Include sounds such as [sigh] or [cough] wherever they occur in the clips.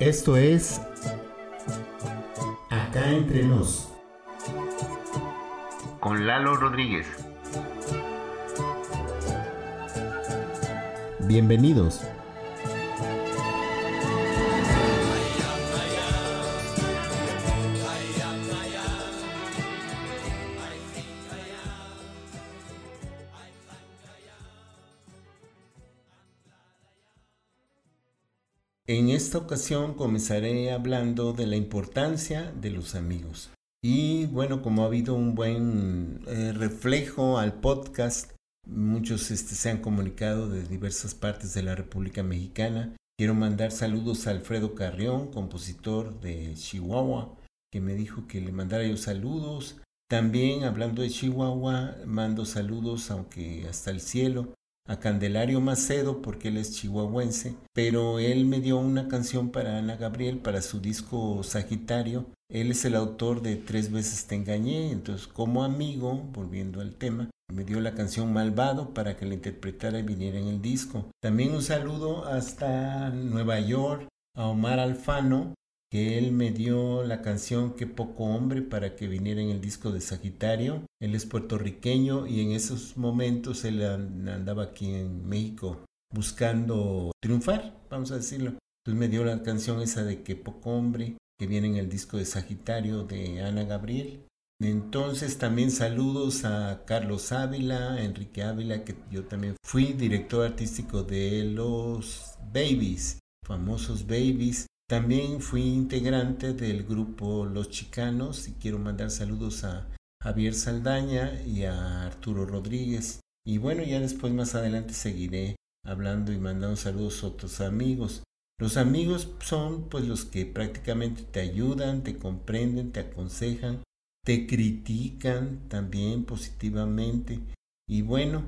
Esto es Acá entre nos. Con Lalo Rodríguez. Bienvenidos. En esta ocasión comenzaré hablando de la importancia de los amigos. Y bueno, como ha habido un buen eh, reflejo al podcast, muchos este, se han comunicado de diversas partes de la República Mexicana. Quiero mandar saludos a Alfredo Carrión, compositor de Chihuahua, que me dijo que le mandara yo saludos. También hablando de Chihuahua, mando saludos, aunque hasta el cielo, a Candelario Macedo porque él es chihuahuense, pero él me dio una canción para Ana Gabriel para su disco Sagitario. Él es el autor de Tres veces te engañé, entonces como amigo, volviendo al tema, me dio la canción Malvado para que la interpretara y viniera en el disco. También un saludo hasta Nueva York a Omar Alfano, que él me dio la canción Qué poco hombre para que viniera en el disco de Sagitario. Él es puertorriqueño y en esos momentos él andaba aquí en México buscando triunfar, vamos a decirlo. Entonces me dio la canción esa de Qué poco hombre que viene en el disco de Sagitario de Ana Gabriel. Entonces también saludos a Carlos Ávila, Enrique Ávila, que yo también fui director artístico de los Babies, famosos Babies. También fui integrante del grupo Los Chicanos y quiero mandar saludos a Javier Saldaña y a Arturo Rodríguez. Y bueno, ya después más adelante seguiré hablando y mandando saludos a otros amigos. Los amigos son pues los que prácticamente te ayudan, te comprenden, te aconsejan, te critican también positivamente. Y bueno,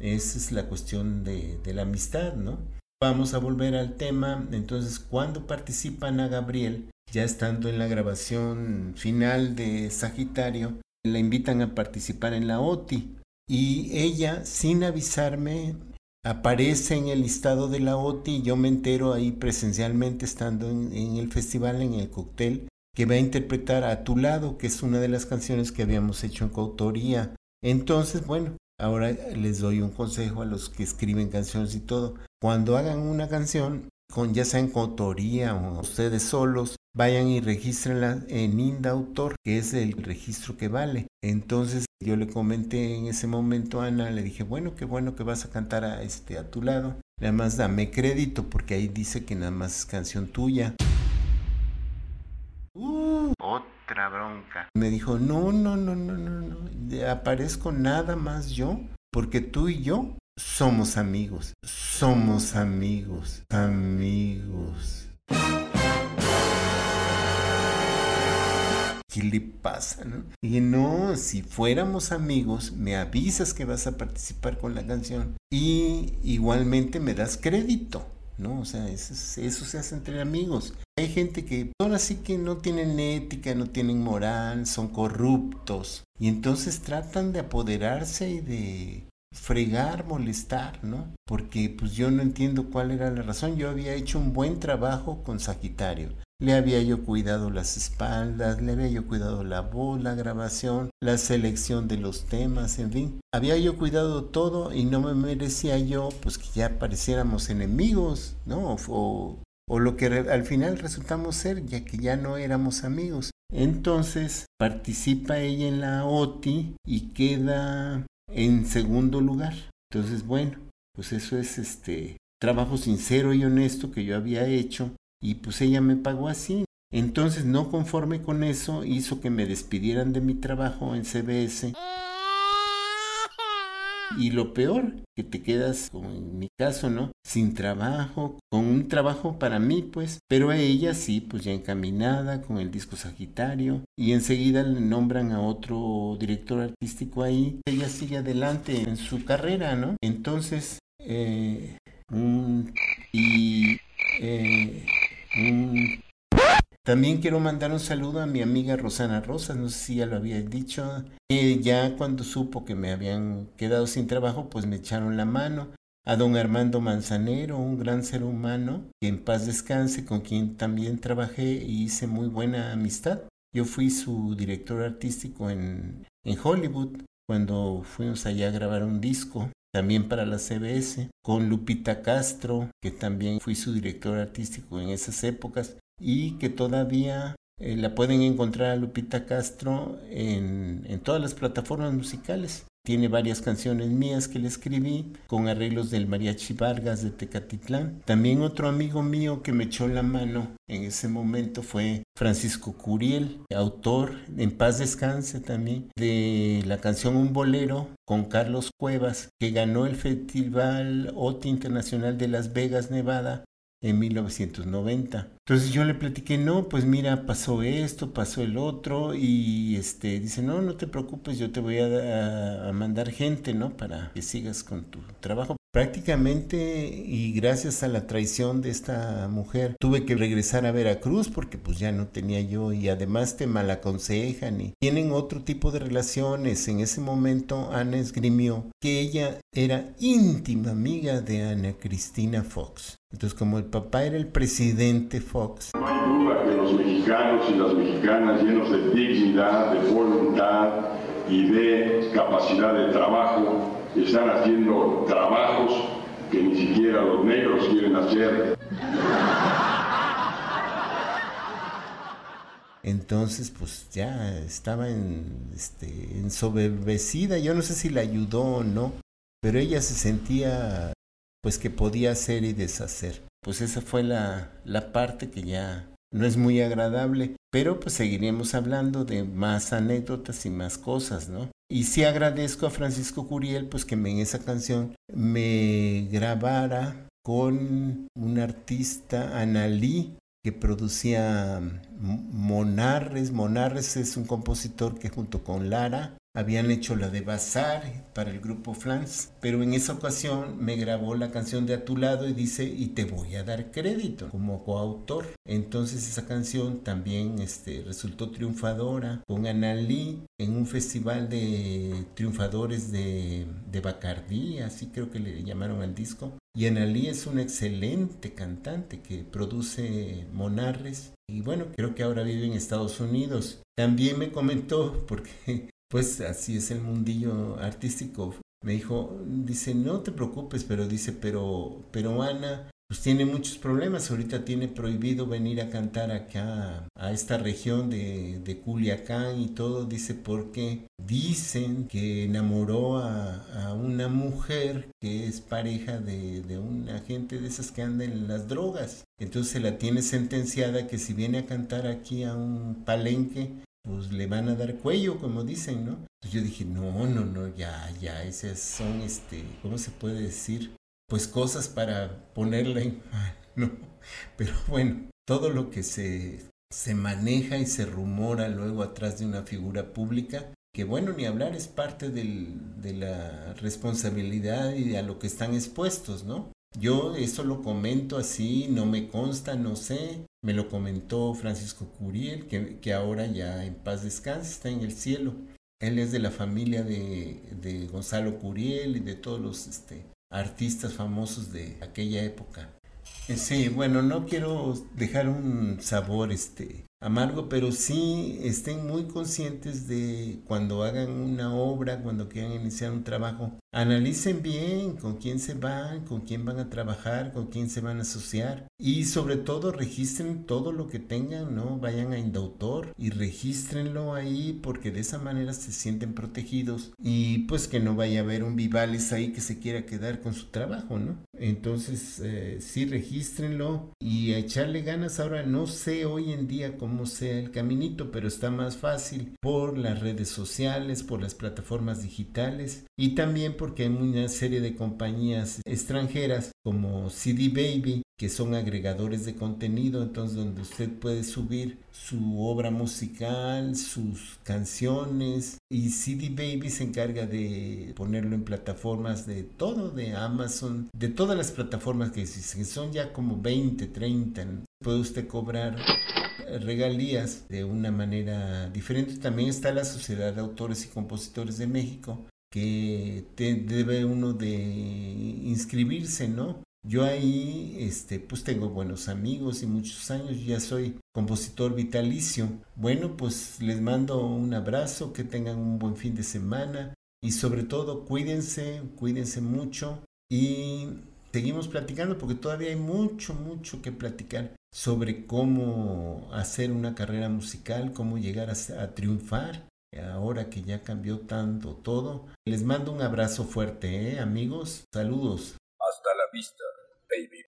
esa es la cuestión de, de la amistad, ¿no? Vamos a volver al tema. Entonces, cuando participa Ana Gabriel, ya estando en la grabación final de Sagitario, la invitan a participar en la OTI. Y ella, sin avisarme, aparece en el listado de la OTI y yo me entero ahí presencialmente estando en, en, el festival, en el cóctel, que va a interpretar a tu lado, que es una de las canciones que habíamos hecho en coautoría. Entonces, bueno, ahora les doy un consejo a los que escriben canciones y todo cuando hagan una canción, con ya sea en coautoría o ustedes solos, vayan y regístrenla en INDAUTOR, que es el registro que vale. Entonces yo le comenté en ese momento a Ana, le dije, bueno, qué bueno que vas a cantar a, este, a tu lado. Nada más dame crédito porque ahí dice que nada más es canción tuya. Uh, otra bronca. Me dijo, no, no, no, no, no, no, aparezco nada más yo, porque tú y yo somos amigos, somos amigos, amigos. ¿Qué le pasa, no? Y no, si fuéramos amigos, me avisas que vas a participar con la canción y igualmente me das crédito. ¿no? O sea, eso, se hace entre amigos. Hay gente que ahora sí que no tienen ética, no tienen moral, son corruptos y entonces tratan de apoderarse y de fregar, molestar, ¿no? Porque pues yo no entiendo cuál era la razón. Yo había hecho un buen trabajo con Sagitario. Le había yo cuidado las espaldas, le había yo cuidado la voz, la grabación, la selección de los temas, en fin. Había yo cuidado todo y no me merecía yo pues que ya pareciéramos enemigos, ¿no? O, o lo que al final resultamos ser, ya que ya no éramos amigos. Entonces participa ella en la OTI y queda en segundo lugar. Entonces, bueno, pues eso es este trabajo sincero y honesto que yo había hecho y pues ella me pagó así. Entonces, no conforme con eso, hizo que me despidieran de mi trabajo en CBS y lo peor, que te quedas, como en mi caso, ¿no? Sin trabajo, con un trabajo para mí, pues, pero a ella sí, pues ya encaminada con el disco Sagitario y enseguida le nombran a otro director artístico ahí. Ella sigue adelante en su carrera, ¿no? Entonces, eh, y eh, también quiero mandar un saludo a mi amiga Rosana Rosas, no sé si ya lo había dicho. ya cuando supo que me habían quedado sin trabajo, pues me echaron la mano. a don Armando Manzanero, un gran ser humano, que en paz descanse, con quien también trabajé y hice muy buena amistad. Yo fui su director artístico en, en Hollywood cuando fuimos allá a grabar un disco, también para la CBS, con Lupita Castro, que también fui su director artístico en esas épocas y que todavía eh, la pueden encontrar a Lupita Castro en, en todas las plataformas musicales. Tiene varias canciones mías que le escribí con arreglos del Mariachi Vargas de Tecatitlán. También otro amigo mío que me echó la mano en ese momento fue Francisco Curiel, autor, en paz descanse también, de la canción Un Bolero con Carlos Cuevas, que ganó el Festival OTI Internacional de Las Vegas, Nevada en 1990. Entonces yo le platiqué, no, pues mira, pasó esto, pasó el otro, y este dice, no, no te preocupes, yo te voy a, a mandar gente, ¿no? Para que sigas con tu trabajo. Prácticamente y gracias a la traición de esta mujer tuve que regresar a Veracruz porque pues ya no tenía yo y además te malaconsejan y tienen otro tipo de relaciones. En ese momento Ana esgrimió que ella era íntima amiga de Ana Cristina Fox. Entonces como el papá era el presidente Fox. No hay duda que los mexicanos y las mexicanas llenos de dignidad, de voluntad y de capacidad de trabajo están haciendo trabajos que ni siquiera los negros quieren hacer. Entonces, pues ya estaba en, este, ensoberbecida. Yo no sé si la ayudó o no, pero ella se sentía pues que podía hacer y deshacer. Pues esa fue la, la parte que ya no es muy agradable, pero pues seguiremos hablando de más anécdotas y más cosas, ¿no? Y sí agradezco a Francisco Curiel pues que en esa canción me grabara con un artista, Analí, que producía Monarres. Monarres es un compositor que junto con Lara habían hecho la de Bazar para el grupo Flans, pero en esa ocasión me grabó la canción de A tu lado y dice, y te voy a dar crédito como coautor. Entonces esa canción también este, resultó triunfadora con Analí en un festival de triunfadores de, de Bacardí, así creo que le llamaron al disco. Y Analí es una excelente cantante que produce Monarres y bueno, creo que ahora vive en Estados Unidos. También me comentó, porque pues así es el mundillo artístico. Me dijo, dice, no te preocupes, pero dice, pero, pero Ana, pues tiene muchos problemas. Ahorita tiene prohibido venir a cantar acá, a esta región de, de Culiacán y todo. Dice, porque dicen que enamoró a, a una mujer que es pareja de, de una gente de esas que andan en las drogas. Entonces la tiene sentenciada que si viene a cantar aquí a un palenque, pues le van a dar cuello, como dicen, ¿no? Entonces yo dije, no, no, no, ya, ya, esas son, este, ¿cómo se puede decir? Pues cosas para ponerla en mal, [laughs] ¿no? Pero bueno, todo lo que se, se maneja y se rumora luego atrás de una figura pública, que bueno, ni hablar es parte del, de la responsabilidad y de a lo que están expuestos, ¿no? Yo eso lo comento así, no me consta, no sé. Me lo comentó Francisco Curiel, que, que ahora ya en paz descanse, está en el cielo. Él es de la familia de, de Gonzalo Curiel y de todos los este, artistas famosos de aquella época. Eh, sí, bueno, no quiero dejar un sabor este amargo, pero sí estén muy conscientes de cuando hagan una obra, cuando quieran iniciar un trabajo, analicen bien con quién se van, con quién van a trabajar, con quién se van a asociar y sobre todo registren todo lo que tengan, ¿no? Vayan a Indautor y regístrenlo ahí porque de esa manera se sienten protegidos y pues que no vaya a haber un Vivales ahí que se quiera quedar con su trabajo, ¿no? Entonces eh, sí regístrenlo y a echarle ganas ahora, no sé hoy en día cómo sea el caminito, pero está más fácil por las redes sociales, por las plataformas digitales y también porque hay una serie de compañías extranjeras como CD Baby que son agregadores de contenido, entonces donde usted puede subir su obra musical, sus canciones y CD Baby se encarga de ponerlo en plataformas de todo, de Amazon, de todas las plataformas que existen, son ya como 20, 30, puede usted cobrar regalías de una manera diferente. También está la Sociedad de Autores y Compositores de México, que debe uno de inscribirse, ¿no? Yo ahí, este, pues tengo buenos amigos y muchos años, ya soy compositor vitalicio. Bueno, pues les mando un abrazo, que tengan un buen fin de semana y sobre todo cuídense, cuídense mucho y seguimos platicando porque todavía hay mucho, mucho que platicar sobre cómo hacer una carrera musical, cómo llegar a, a triunfar ahora que ya cambió tanto todo. Les mando un abrazo fuerte, ¿eh, amigos. Saludos. Hasta la vista.